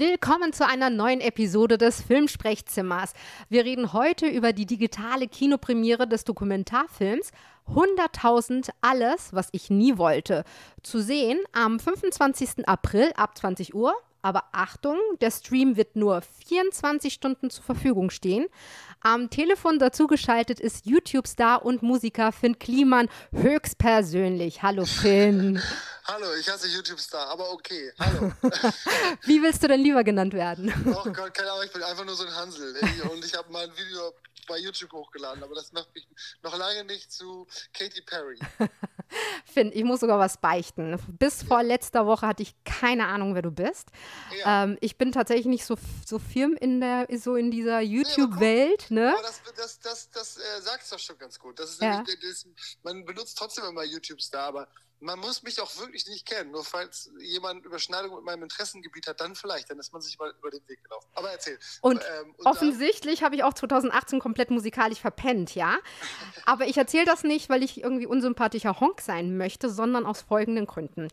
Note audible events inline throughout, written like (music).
Willkommen zu einer neuen Episode des Filmsprechzimmers. Wir reden heute über die digitale Kinopremiere des Dokumentarfilms 100.000 Alles, was ich nie wollte. Zu sehen am 25. April ab 20 Uhr aber Achtung, der Stream wird nur 24 Stunden zur Verfügung stehen. Am Telefon dazugeschaltet ist YouTube-Star und Musiker Finn Kliman höchstpersönlich. Hallo Finn. (laughs) Hallo, ich hasse YouTube-Star, aber okay. Hallo. (laughs) Wie willst du denn lieber genannt werden? Oh Gott, keine Ahnung, ich bin einfach nur so ein Hansel. Und ich habe mal ein Video bei YouTube hochgeladen, aber das macht mich noch lange nicht zu Katy Perry. (laughs) Finn, ich muss sogar was beichten. Bis vor letzter Woche hatte ich keine Ahnung, wer du bist. Ja. Ähm, ich bin tatsächlich nicht so, so firm in der, so in dieser YouTube-Welt. Nee, ne? Aber das, das, das, das äh, sagt es doch schon ganz gut. Das ist ja. nämlich, das, man benutzt trotzdem immer YouTube-Star, aber man muss mich auch wirklich nicht kennen. Nur falls jemand Überschneidung mit meinem Interessengebiet hat, dann vielleicht. Dann ist man sich mal über den Weg gelaufen. Aber erzähl. Und, ähm, und offensichtlich habe ich auch 2018 komplett musikalisch verpennt, ja. Aber ich erzähle das nicht, weil ich irgendwie unsympathischer Honk sein möchte, sondern aus folgenden Gründen.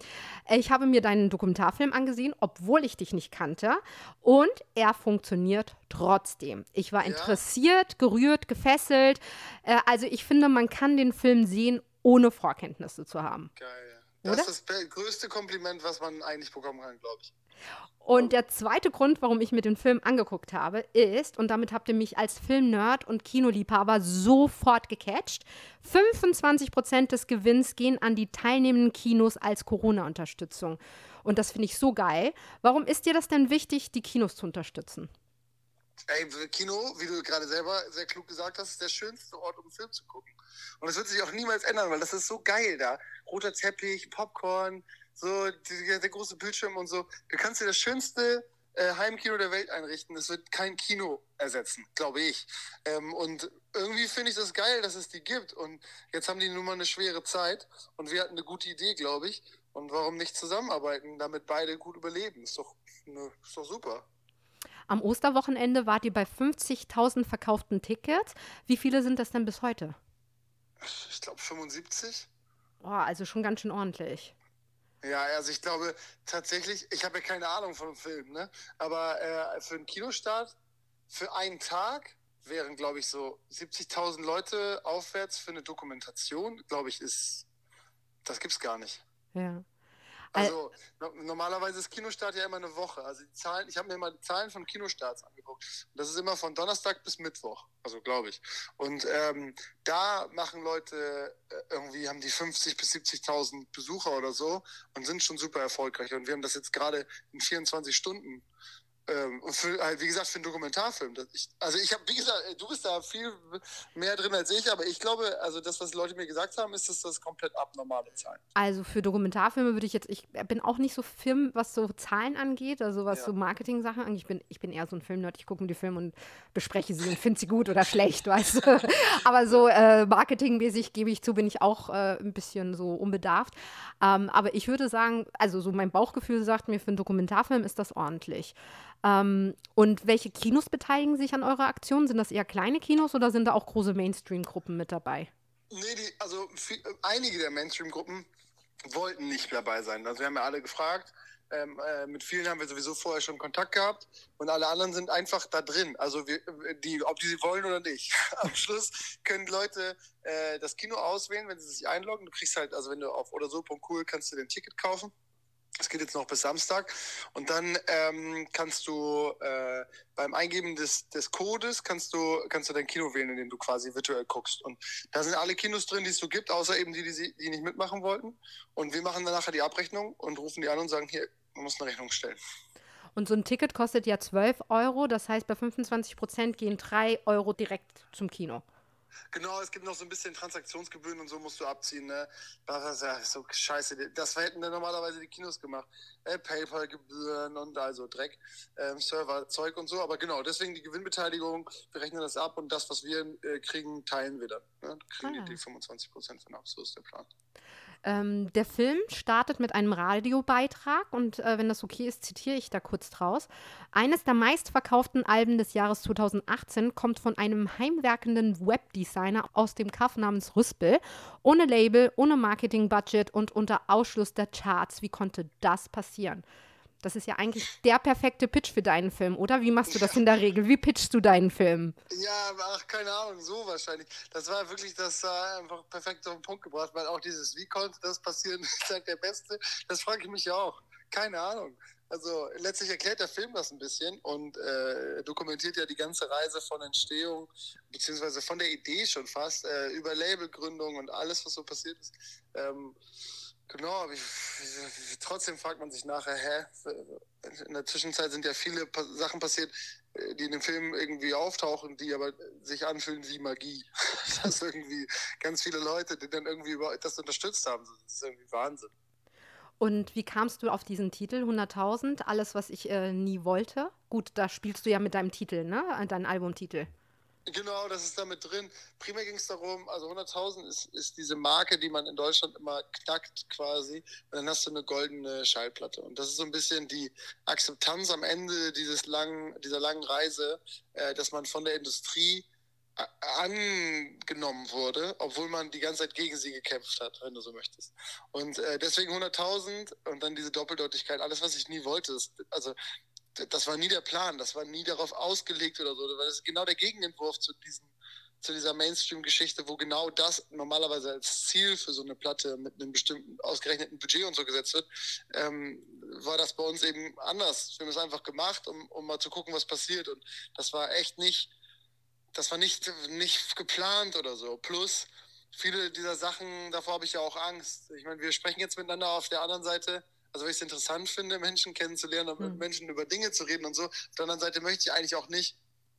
Ich habe mir deinen Dokumentarfilm angesehen, obwohl ich dich nicht kannte. Und er funktioniert trotzdem. Ich war ja. interessiert, gerührt, gefesselt. Äh, also ich finde, man kann den Film sehen, ohne Vorkenntnisse zu haben. Geil. Das Oder? ist das größte Kompliment, was man eigentlich bekommen kann, glaube ich. Und der zweite Grund, warum ich mir den Film angeguckt habe, ist, und damit habt ihr mich als Filmnerd und Kinoliebhaber sofort gecatcht, 25% des Gewinns gehen an die teilnehmenden Kinos als Corona-Unterstützung. Und das finde ich so geil. Warum ist dir das denn wichtig, die Kinos zu unterstützen? Ey, Kino, wie du gerade selber sehr klug gesagt hast, ist der schönste Ort, um einen Film zu gucken. Und das wird sich auch niemals ändern, weil das ist so geil da. Roter Teppich, Popcorn, so der, der große Bildschirm und so. Du kannst dir das schönste äh, Heimkino der Welt einrichten. Es wird kein Kino ersetzen, glaube ich. Ähm, und irgendwie finde ich das geil, dass es die gibt. Und jetzt haben die nun mal eine schwere Zeit. Und wir hatten eine gute Idee, glaube ich. Und warum nicht zusammenarbeiten, damit beide gut überleben? Ist doch, ne, ist doch super. Am Osterwochenende wart ihr bei 50.000 verkauften Tickets. Wie viele sind das denn bis heute? Ich glaube 75. Boah, also schon ganz schön ordentlich. Ja, also ich glaube tatsächlich, ich habe ja keine Ahnung von dem Film, ne? Aber äh, für einen Kinostart, für einen Tag wären, glaube ich, so 70.000 Leute aufwärts für eine Dokumentation, glaube ich, ist, das gibt's gar nicht. Ja. Also no normalerweise ist Kinostart ja immer eine Woche. Also die Zahlen, ich habe mir mal die Zahlen von Kinostarts angeguckt. Und das ist immer von Donnerstag bis Mittwoch, also glaube ich. Und ähm, da machen Leute äh, irgendwie, haben die 50 bis 70.000 Besucher oder so und sind schon super erfolgreich. Und wir haben das jetzt gerade in 24 Stunden ähm, für, halt, wie gesagt, für einen Dokumentarfilm. Ich, also ich habe, wie gesagt, du bist da viel mehr drin als ich, aber ich glaube, also das, was Leute mir gesagt haben, ist, dass das komplett abnormale Zahlen. Also für Dokumentarfilme würde ich jetzt, ich bin auch nicht so Film, was so Zahlen angeht, also was ja. so Marketing-Sachen angeht. Ich bin, ich bin eher so ein Filmnerd, ich gucke mir die Filme und bespreche sie und finde sie gut oder schlecht, (laughs) weißt du. aber so äh, marketingmäßig gebe ich zu, bin ich auch äh, ein bisschen so unbedarft. Ähm, aber ich würde sagen, also so mein Bauchgefühl sagt mir, für einen Dokumentarfilm ist das ordentlich. Ähm, und welche Kinos beteiligen sich an eurer Aktion? Sind das eher kleine Kinos oder sind da auch große Mainstream-Gruppen mit dabei? Nee, die, also viel, einige der Mainstream-Gruppen wollten nicht dabei sein. Also wir haben ja alle gefragt. Ähm, äh, mit vielen haben wir sowieso vorher schon Kontakt gehabt und alle anderen sind einfach da drin. Also wir, die, ob die sie wollen oder nicht. (laughs) Am Schluss können Leute äh, das Kino auswählen, wenn sie sich einloggen. Du kriegst halt, also wenn du auf oder so.cool kannst du den Ticket kaufen das geht jetzt noch bis Samstag. Und dann ähm, kannst du äh, beim Eingeben des, des Codes kannst du, kannst du dein Kino wählen, in dem du quasi virtuell guckst. Und da sind alle Kinos drin, die es so gibt, außer eben die, die, die nicht mitmachen wollten. Und wir machen dann nachher die Abrechnung und rufen die an und sagen, hier, man muss eine Rechnung stellen. Und so ein Ticket kostet ja 12 Euro. Das heißt, bei 25 Prozent gehen 3 Euro direkt zum Kino. Genau, es gibt noch so ein bisschen Transaktionsgebühren und so musst du abziehen. Ne? Das ist ja so scheiße. Das hätten dann normalerweise die Kinos gemacht. Äh, PayPal-Gebühren und also Dreck, ähm, Serverzeug und so. Aber genau, deswegen die Gewinnbeteiligung, wir rechnen das ab und das, was wir äh, kriegen, teilen wir dann. Ne? Kriegen ah. die 25 Prozent von ab. So ist der Plan. Ähm, der Film startet mit einem Radiobeitrag und äh, wenn das okay ist, zitiere ich da kurz draus. Eines der meistverkauften Alben des Jahres 2018 kommt von einem heimwerkenden Webdesigner aus dem Kaff namens Rüspel. Ohne Label, ohne Marketingbudget und unter Ausschluss der Charts. Wie konnte das passieren? Das ist ja eigentlich der perfekte Pitch für deinen Film, oder? Wie machst du das in der Regel? Wie pitchst du deinen Film? Ja, ach, keine Ahnung, so wahrscheinlich. Das war wirklich, das war einfach perfekt auf den Punkt gebracht, weil auch dieses, wie konnte das passieren, (laughs) ist halt der Beste. Das frage ich mich ja auch. Keine Ahnung. Also letztlich erklärt der Film das ein bisschen und äh, dokumentiert ja die ganze Reise von Entstehung, beziehungsweise von der Idee schon fast, äh, über Labelgründung und alles, was so passiert ist. Ähm, genau, aber ich, trotzdem fragt man sich nachher, hä? In der Zwischenzeit sind ja viele Sachen passiert, äh, die in dem Film irgendwie auftauchen, die aber sich anfühlen wie Magie. (laughs) Dass irgendwie ganz viele Leute, die dann irgendwie das unterstützt haben. Das ist irgendwie Wahnsinn. Und wie kamst du auf diesen Titel 100.000? Alles, was ich äh, nie wollte. Gut, da spielst du ja mit deinem Titel, ne? Dein Albumtitel. Genau, das ist damit drin. Primär ging es darum, also 100.000 ist, ist diese Marke, die man in Deutschland immer knackt quasi. Und dann hast du eine goldene Schallplatte. Und das ist so ein bisschen die Akzeptanz am Ende dieses langen, dieser langen Reise, äh, dass man von der Industrie angenommen wurde, obwohl man die ganze Zeit gegen sie gekämpft hat, wenn du so möchtest. Und äh, deswegen 100.000 und dann diese Doppeldeutigkeit, alles, was ich nie wollte. Das, also das war nie der Plan, das war nie darauf ausgelegt oder so. Das ist genau der Gegenentwurf zu diesem zu dieser Mainstream-Geschichte, wo genau das normalerweise als Ziel für so eine Platte mit einem bestimmten ausgerechneten Budget und so gesetzt wird, ähm, war das bei uns eben anders. Wir haben es einfach gemacht, um, um mal zu gucken, was passiert. Und das war echt nicht das war nicht, nicht geplant oder so. Plus, viele dieser Sachen, davor habe ich ja auch Angst. Ich meine, wir sprechen jetzt miteinander auf der anderen Seite, also weil ich es interessant finde, Menschen kennenzulernen und mit mhm. Menschen über Dinge zu reden und so. Auf der anderen Seite möchte ich eigentlich auch nicht,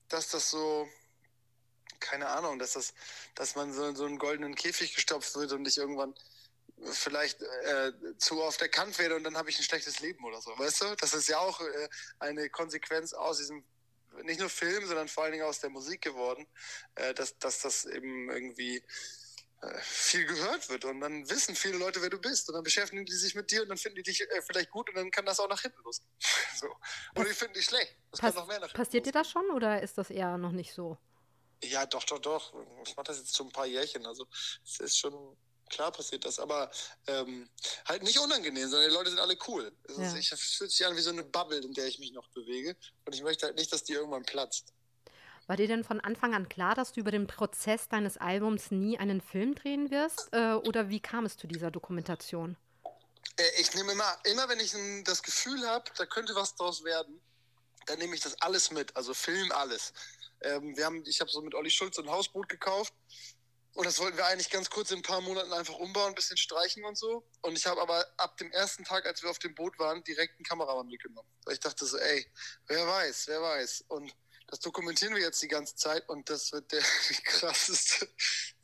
dass das so, keine Ahnung, dass das, dass man so in so einen goldenen Käfig gestopft wird und ich irgendwann vielleicht äh, zu oft erkannt werde und dann habe ich ein schlechtes Leben oder so, weißt du? Das ist ja auch äh, eine Konsequenz aus diesem nicht nur Film, sondern vor allen Dingen aus der Musik geworden, äh, dass, dass das eben irgendwie viel gehört wird und dann wissen viele Leute, wer du bist und dann beschäftigen die sich mit dir und dann finden die dich äh, vielleicht gut und dann kann das auch nach hinten losgehen. (laughs) so. Oder die finden dich schlecht. Das Pass kann noch mehr nach hinten Passiert dir das schon oder ist das eher noch nicht so? Ja, doch, doch, doch. Ich mache das jetzt schon ein paar Jährchen. Also es ist schon klar passiert das, aber ähm, halt nicht unangenehm, sondern die Leute sind alle cool. Also ja. Es fühlt sich an wie so eine Bubble, in der ich mich noch bewege. Und ich möchte halt nicht, dass die irgendwann platzt. War dir denn von Anfang an klar, dass du über den Prozess deines Albums nie einen Film drehen wirst? Äh, oder wie kam es zu dieser Dokumentation? Äh, ich nehme immer, immer wenn ich das Gefühl habe, da könnte was draus werden, dann nehme ich das alles mit. Also Film alles. Ähm, wir haben, ich habe so mit Olli Schulz ein Hausboot gekauft und das wollten wir eigentlich ganz kurz in ein paar Monaten einfach umbauen, ein bisschen streichen und so. Und ich habe aber ab dem ersten Tag, als wir auf dem Boot waren, direkt einen Kameramann mitgenommen. Weil ich dachte so, ey, wer weiß, wer weiß. Und das dokumentieren wir jetzt die ganze Zeit und das wird der, (laughs) die krasseste,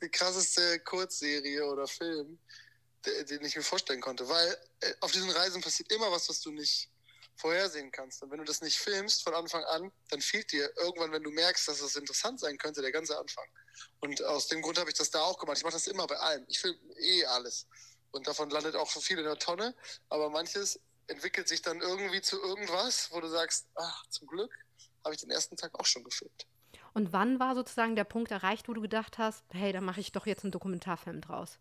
die krasseste Kurzserie oder Film, den ich mir vorstellen konnte. Weil äh, auf diesen Reisen passiert immer was, was du nicht vorhersehen kannst. Und wenn du das nicht filmst von Anfang an, dann fehlt dir irgendwann, wenn du merkst, dass das interessant sein könnte, der ganze Anfang. Und aus dem Grund habe ich das da auch gemacht. Ich mache das immer bei allem. Ich filme eh alles. Und davon landet auch so viel in der Tonne. Aber manches entwickelt sich dann irgendwie zu irgendwas, wo du sagst, ach, zum Glück habe ich den ersten Tag auch schon gefilmt. Und wann war sozusagen der Punkt erreicht, wo du gedacht hast, hey, da mache ich doch jetzt einen Dokumentarfilm draus?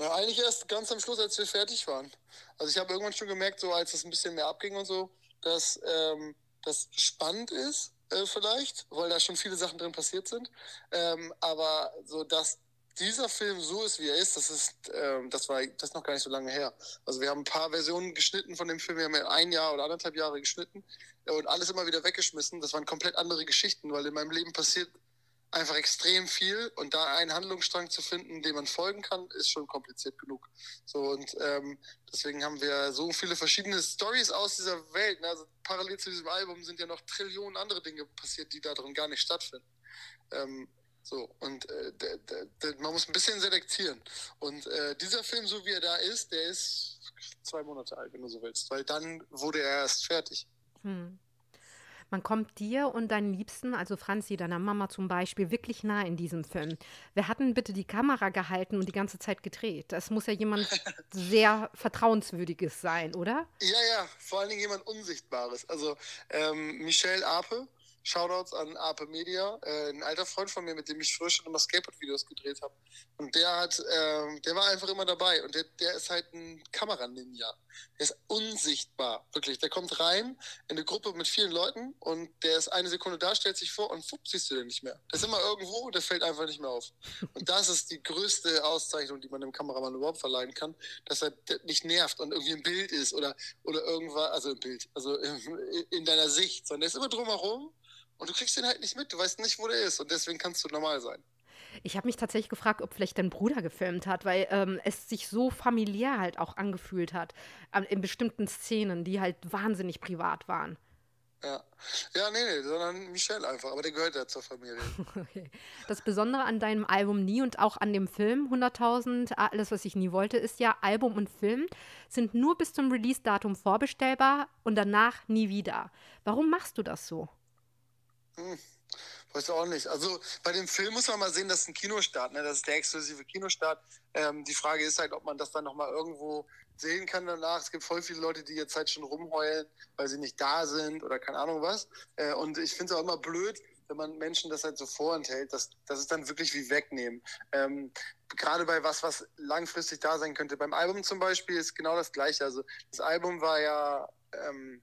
Ja, eigentlich erst ganz am Schluss, als wir fertig waren. Also ich habe irgendwann schon gemerkt, so als es ein bisschen mehr abging und so, dass ähm, das spannend ist, äh, vielleicht, weil da schon viele Sachen drin passiert sind. Ähm, aber so, dass dieser Film so ist, wie er ist, das ist, ähm, das war das ist noch gar nicht so lange her. Also wir haben ein paar Versionen geschnitten von dem Film, wir haben ein Jahr oder anderthalb Jahre geschnitten und alles immer wieder weggeschmissen. Das waren komplett andere Geschichten, weil in meinem Leben passiert einfach extrem viel und da einen Handlungsstrang zu finden, dem man folgen kann, ist schon kompliziert genug. So und ähm, deswegen haben wir so viele verschiedene Stories aus dieser Welt. Ne? Also parallel zu diesem Album sind ja noch Trillionen andere Dinge passiert, die da drin gar nicht stattfinden. Ähm, so, und äh, man muss ein bisschen selektieren. Und äh, dieser Film, so wie er da ist, der ist zwei Monate alt, wenn du so willst, weil dann wurde er erst fertig. Hm. Man kommt dir und deinen Liebsten, also Franzi, deiner Mama zum Beispiel, wirklich nah in diesem Film. Wer hat denn bitte die Kamera gehalten und die ganze Zeit gedreht? Das muss ja jemand (laughs) sehr Vertrauenswürdiges sein, oder? Ja, ja, vor allen Dingen jemand Unsichtbares. Also ähm, Michelle Ape, Shoutouts an Ape Media, äh, ein alter Freund von mir, mit dem ich früher schon immer Skateboard-Videos gedreht habe. Und der hat, äh, der war einfach immer dabei und der, der ist halt ein Kameraninja. Der ist unsichtbar, wirklich. Der kommt rein in eine Gruppe mit vielen Leuten und der ist eine Sekunde da, stellt sich vor und fupp, siehst du den nicht mehr. Der ist immer irgendwo, der fällt einfach nicht mehr auf. (laughs) Und das ist die größte Auszeichnung, die man dem Kameramann überhaupt verleihen kann, dass er nicht nervt und irgendwie im Bild ist oder, oder irgendwas, also im Bild, also in, in deiner Sicht, sondern der ist immer drumherum und du kriegst den halt nicht mit, du weißt nicht, wo der ist und deswegen kannst du normal sein. Ich habe mich tatsächlich gefragt, ob vielleicht dein Bruder gefilmt hat, weil ähm, es sich so familiär halt auch angefühlt hat in bestimmten Szenen, die halt wahnsinnig privat waren. Ja. ja, nee, nee, sondern Michelle einfach, aber der gehört ja zur Familie. (laughs) okay. Das Besondere an deinem Album Nie und auch an dem Film 100.000, alles, was ich nie wollte, ist ja, Album und Film sind nur bis zum Release-Datum vorbestellbar und danach nie wieder. Warum machst du das so? Hm. Weiß auch nicht. Also bei dem Film muss man mal sehen, das ist ein Kinostart, ne? Das ist der exklusive Kinostart. Ähm, die Frage ist halt, ob man das dann nochmal irgendwo sehen kann danach. Es gibt voll viele Leute, die jetzt halt schon rumheulen, weil sie nicht da sind oder keine Ahnung was. Äh, und ich finde es auch immer blöd, wenn man Menschen das halt so vorenthält, das, das ist dann wirklich wie wegnehmen. Ähm, Gerade bei was, was langfristig da sein könnte. Beim Album zum Beispiel ist genau das Gleiche. Also das Album war ja ähm,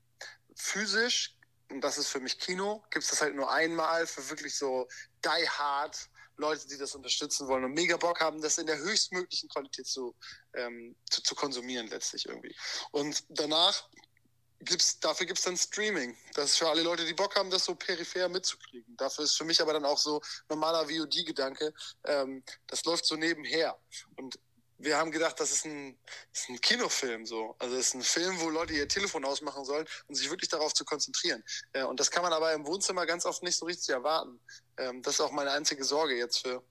physisch und das ist für mich Kino, gibt es das halt nur einmal für wirklich so die hard Leute, die das unterstützen wollen und mega Bock haben, das in der höchstmöglichen Qualität zu, ähm, zu, zu konsumieren letztlich irgendwie. Und danach gibt's, dafür gibt es dann Streaming. Das ist für alle Leute, die Bock haben, das so peripher mitzukriegen. Dafür ist für mich aber dann auch so normaler VOD-Gedanke, ähm, das läuft so nebenher. Und wir haben gedacht, das ist ein, das ist ein Kinofilm so. Also es ist ein Film, wo Leute ihr Telefon ausmachen sollen um sich wirklich darauf zu konzentrieren. Äh, und das kann man aber im Wohnzimmer ganz oft nicht so richtig erwarten. Ähm, das ist auch meine einzige Sorge jetzt für,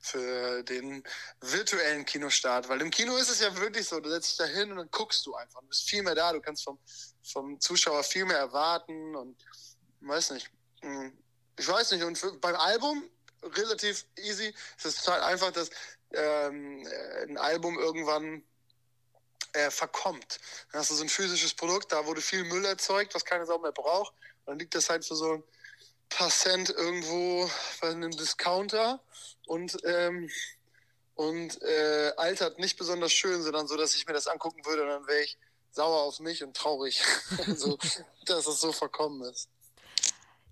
für den virtuellen Kinostart. Weil im Kino ist es ja wirklich so, du setzt dich da hin und dann guckst du einfach. Du bist viel mehr da, du kannst vom, vom Zuschauer viel mehr erwarten und weiß nicht. Hm, ich weiß nicht. Und für, beim Album relativ easy. Es ist total einfach, dass ähm, ein Album irgendwann äh, verkommt. Dann hast du so ein physisches Produkt, da wurde viel Müll erzeugt, was keine Sau mehr braucht. dann liegt das halt für so ein paar Cent irgendwo bei einem Discounter und, ähm, und äh, altert nicht besonders schön, sondern so, dass ich mir das angucken würde und dann wäre ich sauer auf mich und traurig, (laughs) also, dass es so verkommen ist.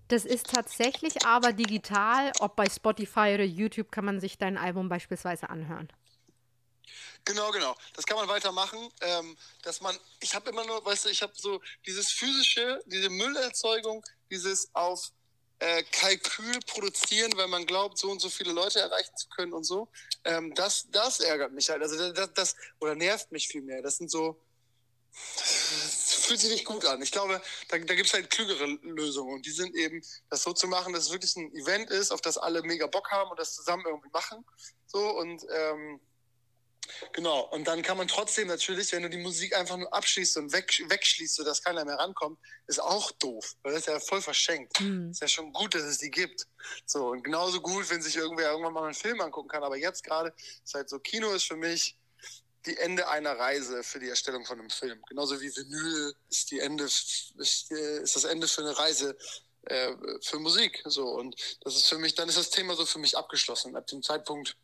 Das ist tatsächlich aber digital, ob bei Spotify oder YouTube kann man sich dein Album beispielsweise anhören. Genau, genau. Das kann man weitermachen. Ähm, dass man, ich habe immer nur, weißt du, ich habe so dieses physische, diese Müllerzeugung, dieses auf äh, Kalkül produzieren, weil man glaubt, so und so viele Leute erreichen zu können und so. Ähm, das, das ärgert mich halt. Also das, das oder nervt mich viel mehr. Das sind so, fühlt sich nicht gut an. Ich glaube, da, da gibt es halt klügere Lösungen. Und die sind eben, das so zu machen, dass es wirklich ein Event ist, auf das alle mega Bock haben und das zusammen irgendwie machen. So und ähm, Genau, und dann kann man trotzdem natürlich, wenn du die Musik einfach nur abschließt und weg, wegschließt, sodass keiner mehr rankommt, ist auch doof, weil das ist ja voll verschenkt. Mhm. Ist ja schon gut, dass es die gibt. So, und genauso gut, wenn sich irgendwer irgendwann mal einen Film angucken kann. Aber jetzt gerade ist halt so, Kino ist für mich die Ende einer Reise für die Erstellung von einem Film. Genauso wie Vinyl ist die Ende ist, ist das Ende für eine Reise äh, für Musik. So und das ist für mich, dann ist das Thema so für mich abgeschlossen. Ab dem Zeitpunkt,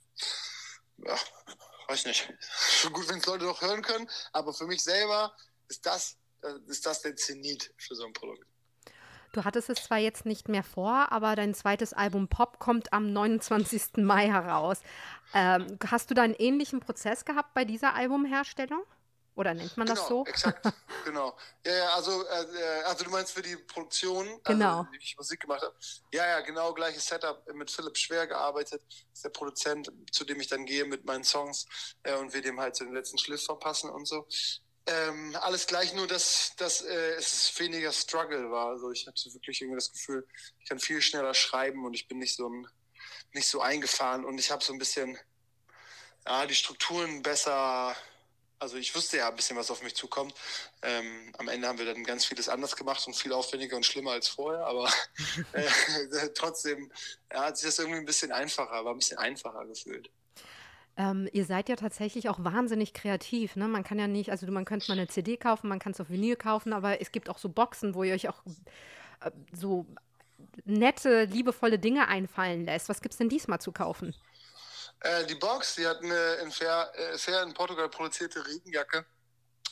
ja, weiß nicht. Schon gut, wenn es Leute noch hören können, aber für mich selber ist das, ist das der Zenit für so ein Produkt. Du hattest es zwar jetzt nicht mehr vor, aber dein zweites Album Pop kommt am 29. Mai heraus. Ähm, hast du da einen ähnlichen Prozess gehabt bei dieser Albumherstellung? Oder nennt man genau, das so? Exakt, (laughs) genau. Ja, ja, also, äh, also du meinst für die Produktion, also, genau. wie ich Musik gemacht habe. Ja, ja, genau, gleiches Setup mit Philipp Schwer gearbeitet. Ist der Produzent, zu dem ich dann gehe mit meinen Songs äh, und wir dem halt so den letzten Schliff verpassen und so. Ähm, alles gleich, nur dass, dass äh, es weniger Struggle war. Also ich hatte wirklich irgendwie das Gefühl, ich kann viel schneller schreiben und ich bin nicht so ein, nicht so eingefahren und ich habe so ein bisschen ja, die Strukturen besser. Also ich wusste ja ein bisschen, was auf mich zukommt. Ähm, am Ende haben wir dann ganz vieles anders gemacht und viel aufwendiger und schlimmer als vorher, aber (laughs) äh, (laughs) trotzdem ja, hat sich das irgendwie ein bisschen einfacher, war ein bisschen einfacher gefühlt. Ähm, ihr seid ja tatsächlich auch wahnsinnig kreativ, ne? Man kann ja nicht, also man könnte mal eine CD kaufen, man kann es auf Vinyl kaufen, aber es gibt auch so Boxen, wo ihr euch auch äh, so nette, liebevolle Dinge einfallen lässt. Was gibt es denn diesmal zu kaufen? Äh, die Box, die hat eine in Fair, äh, Fair in Portugal produzierte Regenjacke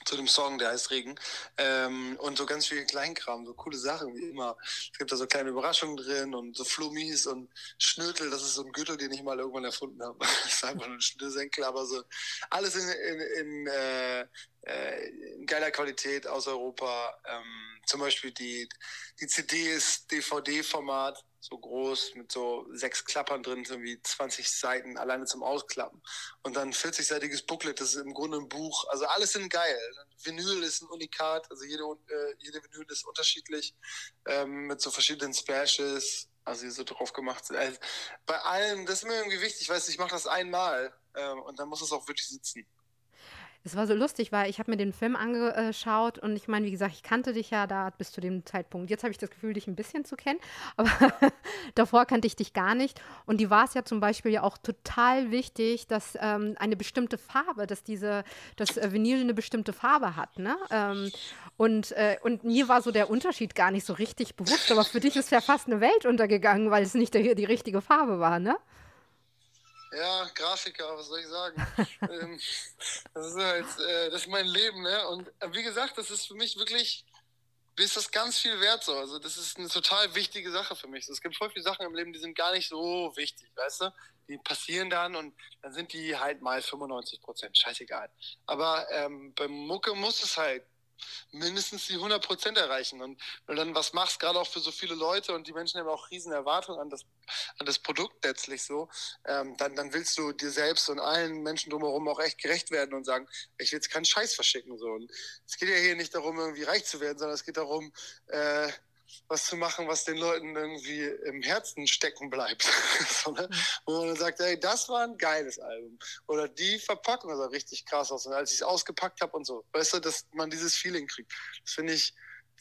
zu dem Song, der heißt Regen. Ähm, und so ganz viel Kleinkram, so coole Sachen wie immer. Es gibt da so kleine Überraschungen drin und so Flummis und Schnürtel. Das ist so ein Gürtel, den ich mal irgendwann erfunden habe. (laughs) das ist einfach nur ein Schnürsenkel, aber so alles in, in, in, äh, äh, in geiler Qualität aus Europa. Ähm, zum Beispiel die, die CD ist DVD-Format so groß mit so sechs Klappern drin, so wie 20 Seiten alleine zum Ausklappen. Und dann 40-seitiges Booklet, das ist im Grunde ein Buch. Also alles sind geil. Vinyl ist ein Unikat, also jede, äh, jede Vinyl ist unterschiedlich, ähm, mit so verschiedenen Splashes, also die so drauf gemacht sind. Also bei allem, das ist mir irgendwie wichtig, weißt du, ich mache das einmal ähm, und dann muss es auch wirklich sitzen. Es war so lustig, weil ich habe mir den Film angeschaut und ich meine, wie gesagt, ich kannte dich ja da bis zu dem Zeitpunkt. Jetzt habe ich das Gefühl, dich ein bisschen zu kennen, (laughs) aber davor kannte ich dich gar nicht. Und die war es ja zum Beispiel ja auch total wichtig, dass ähm, eine bestimmte Farbe, dass diese, das äh, Vinyl eine bestimmte Farbe hat, ne? Ähm, und, äh, und mir war so der Unterschied gar nicht so richtig bewusst, aber für dich ist ja fast eine Welt untergegangen, weil es nicht der, die richtige Farbe war, ne? Ja, Grafiker, was soll ich sagen? (laughs) ähm, das ist halt, äh, das ist mein Leben, ne? Und äh, wie gesagt, das ist für mich wirklich, ist das ganz viel wert so. Also das ist eine total wichtige Sache für mich. Es gibt voll viele Sachen im Leben, die sind gar nicht so wichtig, weißt du? Die passieren dann und dann sind die halt mal 95 Prozent, scheißegal. Aber ähm, beim Mucke muss es halt mindestens die 100 Prozent erreichen. Und wenn du dann was machst, gerade auch für so viele Leute und die Menschen haben auch riesen Erwartungen an das, an das Produkt letztlich so, ähm, dann, dann willst du dir selbst und allen Menschen drumherum auch echt gerecht werden und sagen, ich will jetzt keinen Scheiß verschicken. So. Und es geht ja hier nicht darum, irgendwie reich zu werden, sondern es geht darum, äh, was zu machen, was den Leuten irgendwie im Herzen stecken bleibt. (laughs) so, ne? Mhm. Wo man dann sagt, hey, das war ein geiles Album. Oder die Verpackung sah richtig krass aus. Und als ich es ausgepackt habe und so, weißt du, dass man dieses Feeling kriegt. Das finde ich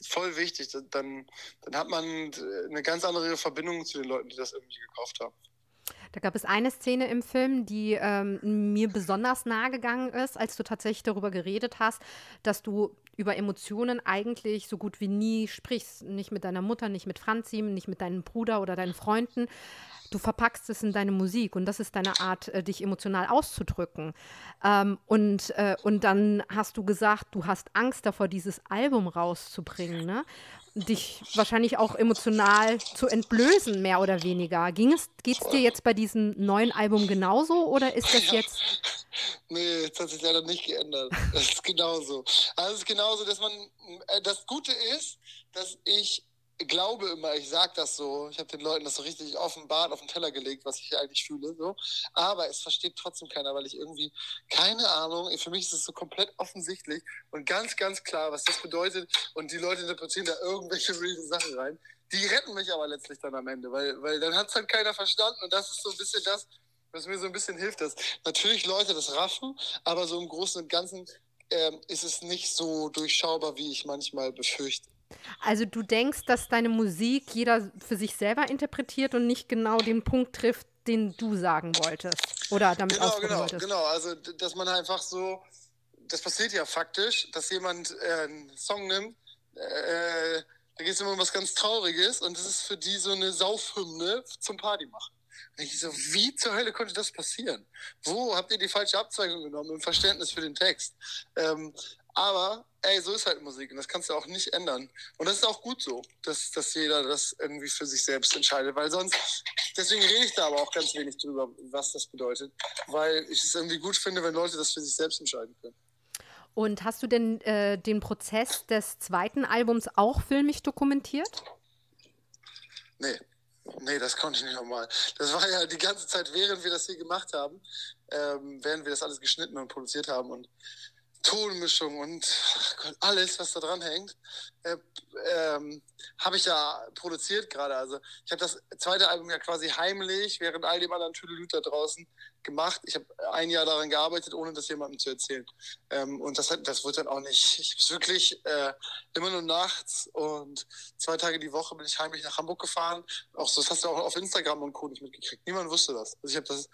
voll wichtig. Dann, dann hat man eine ganz andere Verbindung zu den Leuten, die das irgendwie gekauft haben. Da gab es eine Szene im Film, die ähm, mir besonders nahe gegangen ist, als du tatsächlich darüber geredet hast, dass du über Emotionen eigentlich so gut wie nie sprichst. Nicht mit deiner Mutter, nicht mit Franzi, nicht mit deinem Bruder oder deinen Freunden. Du verpackst es in deine Musik und das ist deine Art, äh, dich emotional auszudrücken. Ähm, und, äh, und dann hast du gesagt, du hast Angst davor, dieses Album rauszubringen. Ne? Dich wahrscheinlich auch emotional zu entblößen, mehr oder weniger. Ging es, geht es dir jetzt bei diesem neuen Album genauso oder ist das jetzt. (laughs) Nee, das hat sich leider nicht geändert. Das ist genauso. Also es ist genauso, dass man. Äh, das Gute ist, dass ich glaube immer, ich sage das so, ich habe den Leuten das so richtig offenbart auf den Teller gelegt, was ich eigentlich fühle, so. Aber es versteht trotzdem keiner, weil ich irgendwie keine Ahnung, für mich ist es so komplett offensichtlich und ganz, ganz klar, was das bedeutet. Und die Leute interpretieren da irgendwelche wilden Sachen rein. Die retten mich aber letztlich dann am Ende, weil, weil dann hat es halt keiner verstanden und das ist so ein bisschen das, was mir so ein bisschen hilft, dass natürlich Leute das raffen, aber so im Großen und Ganzen ähm, ist es nicht so durchschaubar, wie ich manchmal befürchte. Also du denkst, dass deine Musik jeder für sich selber interpretiert und nicht genau den Punkt trifft, den du sagen wolltest oder damit genau, genau, wolltest. Genau, also dass man einfach so, das passiert ja faktisch, dass jemand äh, einen Song nimmt, äh, da geht es immer um was ganz Trauriges und das ist für die so eine Saufhymne zum Party machen. Und ich so, wie zur Hölle konnte das passieren? Wo habt ihr die falsche Abzweigung genommen im Verständnis für den Text? Ähm, aber, ey, so ist halt Musik und das kannst du auch nicht ändern. Und das ist auch gut so, dass, dass jeder das irgendwie für sich selbst entscheidet, weil sonst, deswegen rede ich da aber auch ganz wenig drüber, was das bedeutet, weil ich es irgendwie gut finde, wenn Leute das für sich selbst entscheiden können. Und hast du denn äh, den Prozess des zweiten Albums auch filmisch dokumentiert? Nee. Nee, das konnte ich nicht nochmal. Das war ja die ganze Zeit, während wir das hier gemacht haben, ähm, während wir das alles geschnitten und produziert haben. Und Tonmischung und Gott, alles, was da dran hängt, äh, ähm, habe ich ja produziert gerade. Also ich habe das zweite Album ja quasi heimlich, während all dem anderen Tüdelüt da draußen gemacht. Ich habe ein Jahr daran gearbeitet, ohne das jemandem zu erzählen. Ähm, und das, das wird dann auch nicht. (laughs) Ich habe wirklich äh, immer nur nachts und zwei Tage die Woche bin ich heimlich nach Hamburg gefahren. Auch so, das hast du auch auf Instagram und Co. nicht mitgekriegt. Niemand wusste das. Also ich habe das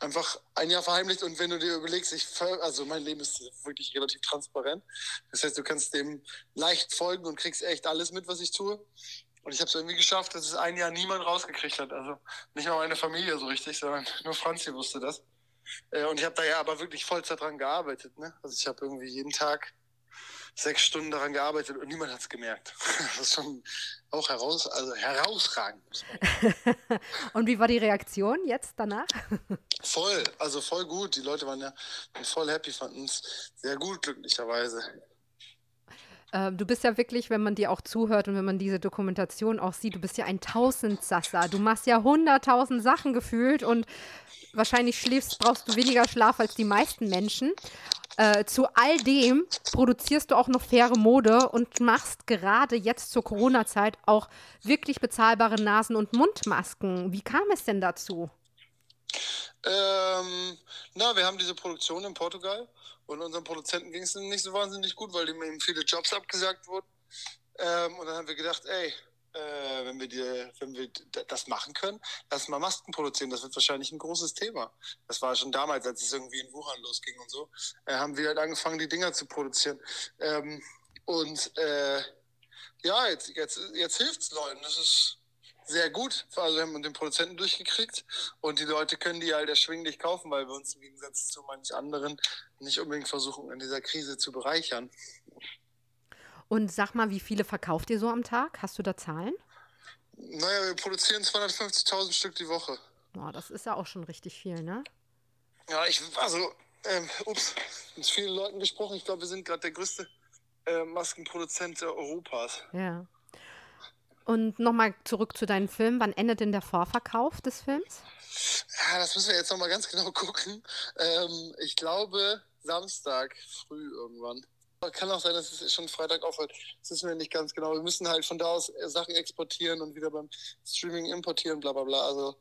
einfach ein Jahr verheimlicht und wenn du dir überlegst, ich also mein Leben ist wirklich relativ transparent. Das heißt, du kannst dem leicht folgen und kriegst echt alles mit, was ich tue. Und ich habe es irgendwie geschafft, dass es ein Jahr niemand rausgekriegt hat. Also nicht mal meine Familie so richtig, sondern (laughs) nur Franzi wusste das. Äh, und ich habe da ja aber wirklich Vollzeit dran gearbeitet. Ne? Also ich habe irgendwie jeden Tag sechs Stunden daran gearbeitet und niemand hat es gemerkt. (laughs) Das ist schon auch heraus, also herausragend. (laughs) und wie war die Reaktion jetzt danach? Voll, also voll gut. Die Leute waren ja voll happy, fanden es sehr gut, glücklicherweise. Ähm, du bist ja wirklich, wenn man dir auch zuhört und wenn man diese Dokumentation auch sieht, du bist ja ein Tausendsasser. Du machst ja hunderttausend Sachen gefühlt und wahrscheinlich schläfst, brauchst du weniger Schlaf als die meisten Menschen. Äh, zu all dem produzierst du auch noch faire Mode und machst gerade jetzt zur Corona-Zeit auch wirklich bezahlbare Nasen- und Mundmasken. Wie kam es denn dazu? Ähm, na, wir haben diese Produktion in Portugal und unseren Produzenten ging es nicht so wahnsinnig gut, weil ihm eben viele Jobs abgesagt wurden. Ähm, und dann haben wir gedacht, ey, äh, wenn, wir die, wenn wir das machen können, lass mal Masken produzieren. Das wird wahrscheinlich ein großes Thema. Das war schon damals, als es irgendwie in Wuhan losging und so, äh, haben wir halt angefangen, die Dinger zu produzieren. Ähm, und äh, ja, jetzt, jetzt, jetzt hilft es Leuten. Das ist sehr gut. Also wir haben den Produzenten durchgekriegt und die Leute können die halt erschwinglich kaufen, weil wir uns im Gegensatz zu manchen anderen nicht unbedingt versuchen, in dieser Krise zu bereichern. Und sag mal, wie viele verkauft ihr so am Tag? Hast du da Zahlen? Naja, wir produzieren 250.000 Stück die Woche. Boah, das ist ja auch schon richtig viel, ne? Ja, ich, also, ähm, ups, mit vielen Leuten gesprochen. Ich glaube, wir sind gerade der größte äh, Maskenproduzent Europas. Ja. Und nochmal zurück zu deinem Film. Wann endet denn der Vorverkauf des Films? Ja, das müssen wir jetzt nochmal ganz genau (laughs) gucken. Ähm, ich glaube, Samstag früh irgendwann. Kann auch sein, dass es schon Freitag aufhört. Das wissen wir nicht ganz genau. Wir müssen halt von da aus äh, Sachen exportieren und wieder beim Streaming importieren, bla bla bla. Also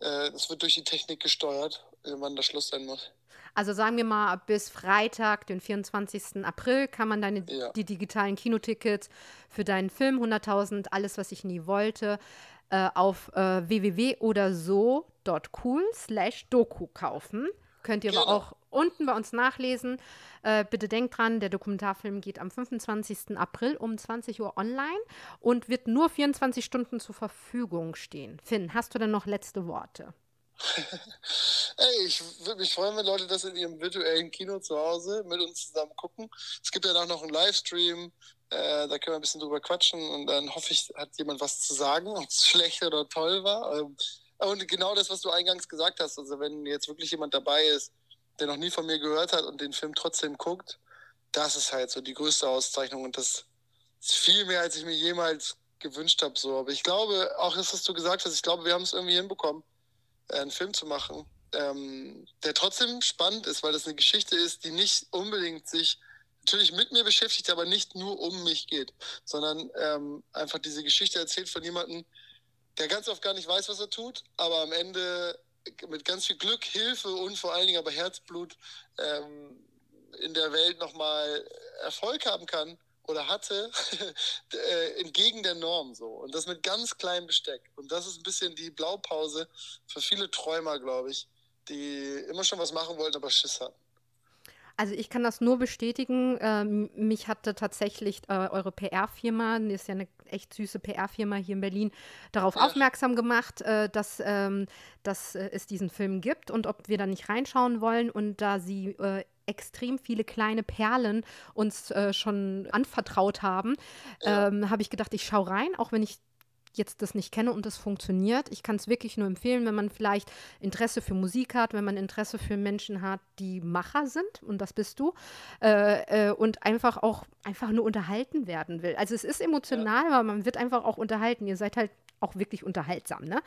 äh, es wird durch die Technik gesteuert, wann der Schluss sein muss. Also sagen wir mal, bis Freitag, den 24. April, kann man deine, ja. die digitalen Kinotickets für deinen Film 100.000, alles, was ich nie wollte, äh, auf äh, www oder so.cool slash doku kaufen. Könnt ihr genau. aber auch unten bei uns nachlesen. Äh, bitte denkt dran, der Dokumentarfilm geht am 25. April um 20 Uhr online und wird nur 24 Stunden zur Verfügung stehen. Finn, hast du denn noch letzte Worte? (laughs) Ey, ich würde mich freuen, wenn Leute das in ihrem virtuellen Kino zu Hause mit uns zusammen gucken. Es gibt ja auch noch einen Livestream, äh, da können wir ein bisschen drüber quatschen und dann hoffe ich, hat jemand was zu sagen, (laughs) ob es schlecht oder toll war. Ähm, und genau das, was du eingangs gesagt hast, also wenn jetzt wirklich jemand dabei ist, der noch nie von mir gehört hat und den Film trotzdem guckt, das ist halt so die größte Auszeichnung und das ist viel mehr, als ich mir jemals gewünscht habe. So. Aber ich glaube, auch das, was du gesagt hast, ich glaube, wir haben es irgendwie hinbekommen äh, einen Film zu machen, ähm, der trotzdem spannend ist, weil das eine Geschichte ist, die nicht unbedingt sich natürlich mit mir beschäftigt, aber nicht nur um mich geht, sondern ähm, einfach diese Geschichte erzählt von jemandem, der ganz oft gar nicht weiß, was er tut, aber am Ende mit ganz viel Glück, Hilfe und vor allen Dingen aber Herzblut ähm, in der Welt nochmal Erfolg haben kann oder hatte, (laughs) äh, entgegen der Norm so. Und das mit ganz kleinem Besteck. Und das ist ein bisschen die Blaupause für viele Träumer, glaube ich, die immer schon was machen wollten, aber Schiss hatten. Also ich kann das nur bestätigen. Ähm, mich hatte tatsächlich äh, eure PR-Firma, die ist ja eine echt süße PR-Firma hier in Berlin, darauf ja. aufmerksam gemacht, äh, dass, ähm, dass äh, es diesen Film gibt und ob wir da nicht reinschauen wollen. Und da sie äh, extrem viele kleine Perlen uns äh, schon anvertraut haben, ja. ähm, habe ich gedacht, ich schaue rein, auch wenn ich jetzt das nicht kenne und das funktioniert. Ich kann es wirklich nur empfehlen, wenn man vielleicht Interesse für Musik hat, wenn man Interesse für Menschen hat, die Macher sind, und das bist du, äh, äh, und einfach auch einfach nur unterhalten werden will. Also es ist emotional, ja. aber man wird einfach auch unterhalten. Ihr seid halt auch wirklich unterhaltsam, ne?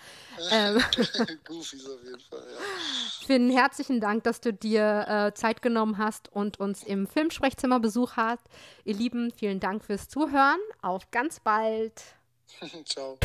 ähm. (laughs) (laughs) Goofies auf jeden Fall, ja. Finn, herzlichen Dank, dass du dir äh, Zeit genommen hast und uns im Filmsprechzimmer Besuch hast. Ihr Lieben, vielen Dank fürs Zuhören. Auf ganz bald. (laughs) Ciao.